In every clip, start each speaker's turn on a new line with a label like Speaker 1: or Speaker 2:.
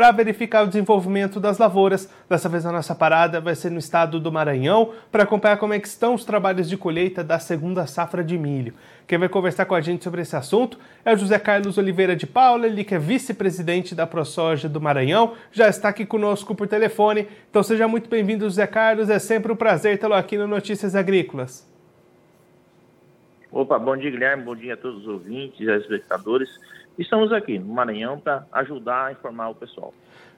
Speaker 1: para verificar o desenvolvimento das lavouras. Dessa vez a nossa parada vai ser no estado do Maranhão para acompanhar como é que estão os trabalhos de colheita da segunda safra de milho. Quem vai conversar com a gente sobre esse assunto é o José Carlos Oliveira de Paula, ele que é vice-presidente da ProSoja do Maranhão, já está aqui conosco por telefone. Então seja muito bem-vindo, José Carlos, é sempre um prazer tê-lo aqui no Notícias Agrícolas.
Speaker 2: Opa, bom dia, Guilherme, bom dia a todos os ouvintes espectadores. Estamos aqui no Maranhão para ajudar a informar o pessoal.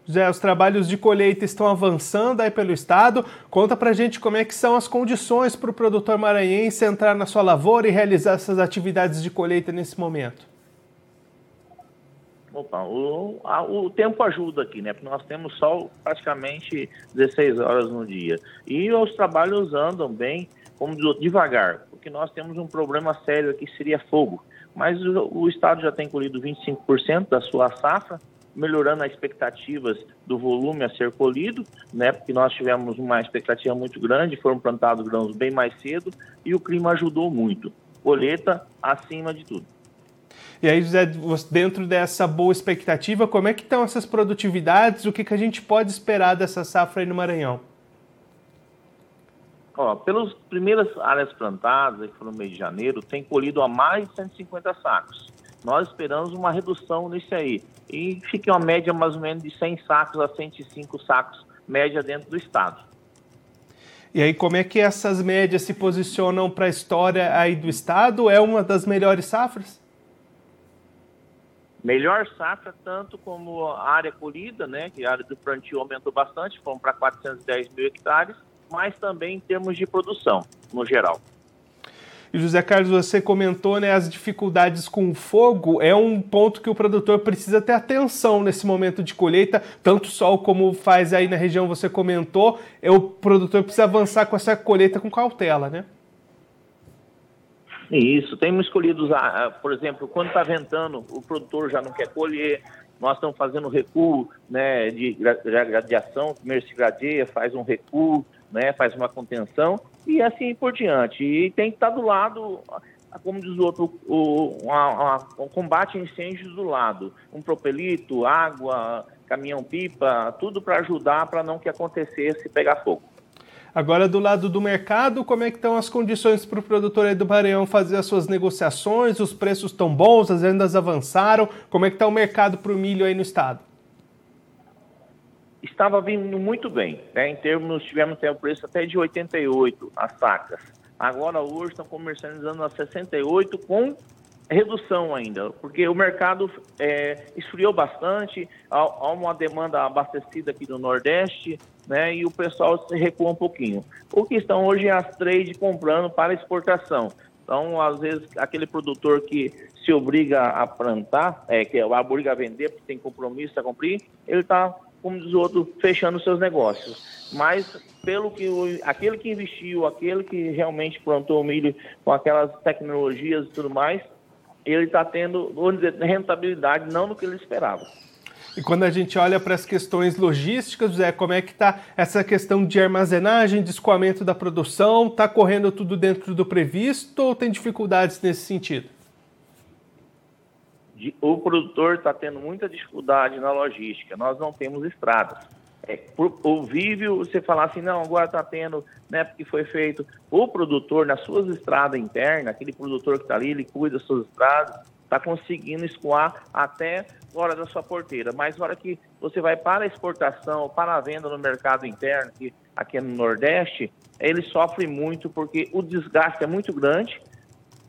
Speaker 1: José, os trabalhos de colheita estão avançando aí pelo estado. Conta pra gente como é que são as condições para o produtor maranhense entrar na sua lavoura e realizar essas atividades de colheita nesse momento.
Speaker 2: Opa, o, a, o tempo ajuda aqui, né? Porque nós temos sol praticamente 16 horas no dia. E os trabalhos andam bem, como devagar, porque nós temos um problema sério aqui, seria fogo mas o, Estado já tem colhido 25% da sua safra, melhorando as expectativas do volume a ser colhido, né, porque nós tivemos uma expectativa muito grande, foram plantados grãos bem mais cedo e o clima ajudou muito. Colheita acima de tudo.
Speaker 1: E aí, José, dentro dessa boa expectativa, como é que estão essas produtividades? O que, que a gente pode esperar dessa safra aí no Maranhão?
Speaker 2: Ó, pelas primeiras áreas plantadas, que foram no mês de janeiro, tem colhido a mais de 150 sacos. Nós esperamos uma redução nisso aí. E fica uma média mais ou menos de 100 sacos a 105 sacos, média dentro do estado.
Speaker 1: E aí, como é que essas médias se posicionam para a história aí do estado? É uma das melhores safras?
Speaker 2: Melhor safra, tanto como a área colhida, né, que a área do plantio aumentou bastante, foram para 410 mil hectares, mas também em termos de produção, no geral.
Speaker 1: E José Carlos, você comentou né, as dificuldades com o fogo, é um ponto que o produtor precisa ter atenção nesse momento de colheita, tanto sol como faz aí na região, você comentou, é, o produtor precisa avançar com essa colheita com cautela, né?
Speaker 2: Isso, temos escolhido, por exemplo, quando está ventando, o produtor já não quer colher, nós estamos fazendo recuo né, de gradiação, primeiro se gradeia, faz um recuo, né, faz uma contenção e assim por diante. E tem que estar do lado, como diz o outro, o, o combate a incêndios do lado. Um propelito, água, caminhão-pipa, tudo para ajudar para não que acontecesse pegar fogo.
Speaker 1: Agora, do lado do mercado, como é que estão as condições para o produtor aí do Maranhão fazer as suas negociações? Os preços estão bons, as vendas avançaram? Como é que está o mercado para o milho aí no estado?
Speaker 2: Estava vindo muito bem. Né? Em termos, tivemos até o preço até de 88 as sacas. Agora hoje estão comercializando a 68 com redução ainda, porque o mercado é, esfriou bastante, há, uma demanda abastecida aqui no Nordeste, né, e o pessoal se recua um pouquinho. O que estão hoje é as trade comprando para exportação. Então, às vezes, aquele produtor que se obriga a plantar, é, que obriga a vender, porque tem compromisso a cumprir, ele está como diz o outro, fechando seus negócios. Mas pelo que o, aquele que investiu, aquele que realmente plantou milho com aquelas tecnologias e tudo mais, ele está tendo, vamos dizer, rentabilidade não no que ele esperava.
Speaker 1: E quando a gente olha para as questões logísticas, José, como é que está essa questão de armazenagem, de escoamento da produção? Está correndo tudo dentro do previsto ou tem dificuldades nesse sentido?
Speaker 2: O produtor está tendo muita dificuldade na logística, nós não temos estradas. É ouvível você falar assim, não, agora está tendo, né, porque foi feito. O produtor, nas suas estradas internas, aquele produtor que está ali, ele cuida das suas estradas, está conseguindo escoar até fora da sua porteira. Mas na hora que você vai para a exportação, para a venda no mercado interno, que aqui no Nordeste, ele sofre muito porque o desgaste é muito grande,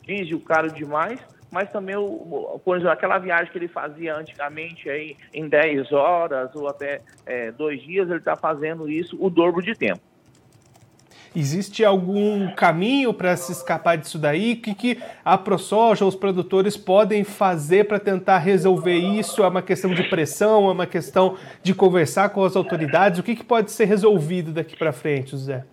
Speaker 2: diesel caro demais, mas também o, por exemplo, aquela viagem que ele fazia antigamente aí em 10 horas ou até é, dois dias, ele está fazendo isso o dobro de tempo.
Speaker 1: Existe algum caminho para se escapar disso daí? O que, que a ProSoja, os produtores podem fazer para tentar resolver isso? É uma questão de pressão? É uma questão de conversar com as autoridades? O que, que pode ser resolvido daqui para frente, José?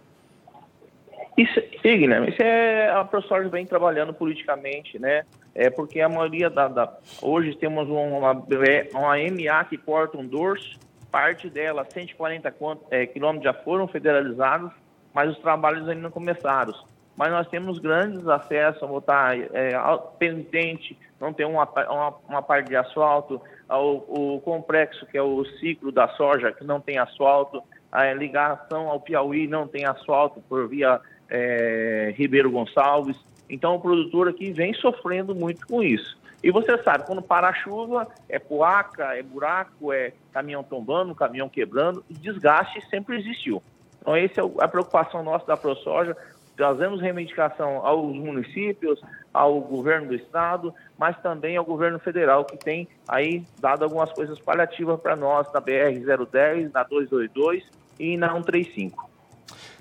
Speaker 2: Isso, Guilherme, isso é a ProSoja vem trabalhando politicamente, né? É porque a maioria da, da hoje temos uma, uma MA que porta um dorso, parte dela, 140 é, quilômetros já foram federalizados, mas os trabalhos ainda não começaram. Mas nós temos grandes acessos, vou estar é, pendente, não tem uma, uma, uma parte de asfalto, o, o complexo, que é o ciclo da soja, que não tem asfalto, a ligação ao Piauí não tem asfalto por via é, Ribeiro Gonçalves. Então o produtor aqui vem sofrendo muito com isso. E você sabe, quando para a chuva, é poaca, é buraco, é caminhão tombando, caminhão quebrando, e desgaste sempre existiu. Então, essa é a preocupação nossa da ProSoja. Trazemos reivindicação aos municípios, ao governo do estado, mas também ao governo federal, que tem aí dado algumas coisas paliativas para nós na BR-010, na 222 e na 135.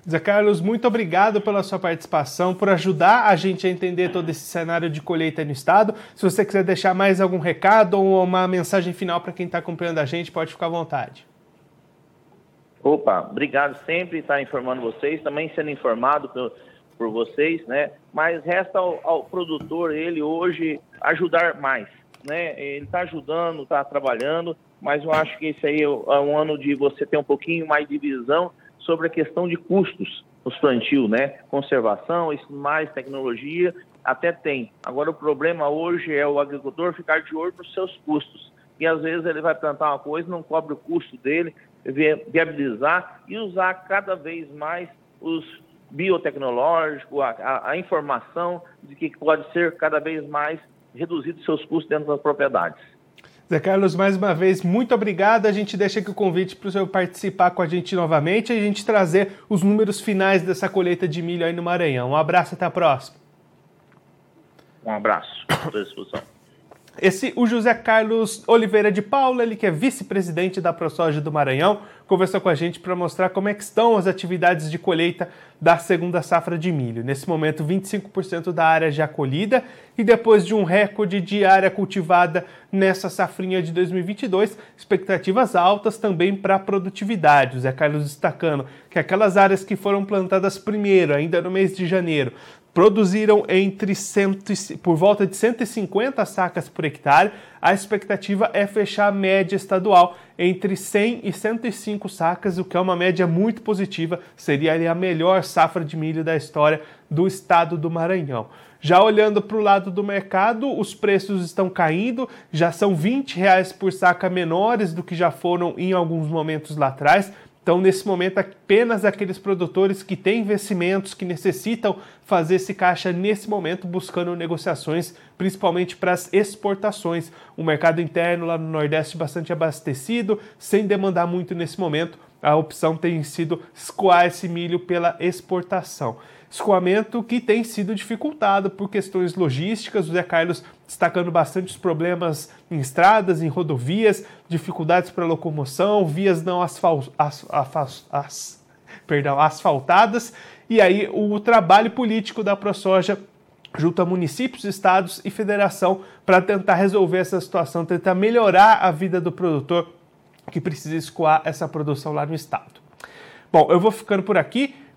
Speaker 1: Zé Carlos, muito obrigado pela sua participação, por ajudar a gente a entender todo esse cenário de colheita no estado. Se você quiser deixar mais algum recado ou uma mensagem final para quem está acompanhando a gente, pode ficar à vontade.
Speaker 2: Opa, obrigado sempre estar informando vocês, também sendo informado por, por vocês, né? Mas resta ao, ao produtor ele hoje ajudar mais, né? Ele está ajudando, está trabalhando, mas eu acho que esse aí é um ano de você ter um pouquinho mais de visão sobre a questão de custos nos plantio, né? Conservação, mais tecnologia, até tem. Agora o problema hoje é o agricultor ficar de olho nos seus custos. E às vezes ele vai plantar uma coisa, não cobre o custo dele, viabilizar e usar cada vez mais os biotecnológicos, a, a, a informação de que pode ser cada vez mais reduzido seus custos dentro das propriedades.
Speaker 1: Zé Carlos, mais uma vez, muito obrigado. A gente deixa aqui o convite para o senhor participar com a gente novamente e a gente trazer os números finais dessa colheita de milho aí no Maranhão. Um abraço, até a próxima.
Speaker 2: Um abraço, à disposição.
Speaker 1: Esse, o José Carlos Oliveira de Paula, ele que é vice-presidente da ProSoja do Maranhão, conversou com a gente para mostrar como é que estão as atividades de colheita da segunda safra de milho. Nesse momento, 25% da área já colhida e depois de um recorde de área cultivada nessa safrinha de 2022, expectativas altas também para a produtividade. O Zé Carlos destacando que aquelas áreas que foram plantadas primeiro, ainda no mês de janeiro, produziram entre cento, por volta de 150 sacas por hectare. A expectativa é fechar a média estadual entre 100 e 105 sacas, o que é uma média muito positiva. Seria a melhor safra de milho da história do estado do Maranhão. Já olhando para o lado do mercado, os preços estão caindo, já são 20 reais por saca menores do que já foram em alguns momentos lá atrás. Então, nesse momento, apenas aqueles produtores que têm investimentos, que necessitam fazer esse caixa nesse momento, buscando negociações, principalmente para as exportações. O mercado interno lá no Nordeste bastante abastecido, sem demandar muito nesse momento. A opção tem sido escoar esse milho pela exportação escoamento que tem sido dificultado por questões logísticas. O Zé Carlos destacando bastante os problemas em estradas, em rodovias, dificuldades para locomoção, vias não perdão, asfaltadas. E aí o trabalho político da ProSoja junto a municípios, estados e federação para tentar resolver essa situação, tentar melhorar a vida do produtor que precisa escoar essa produção lá no estado. Bom, eu vou ficando por aqui.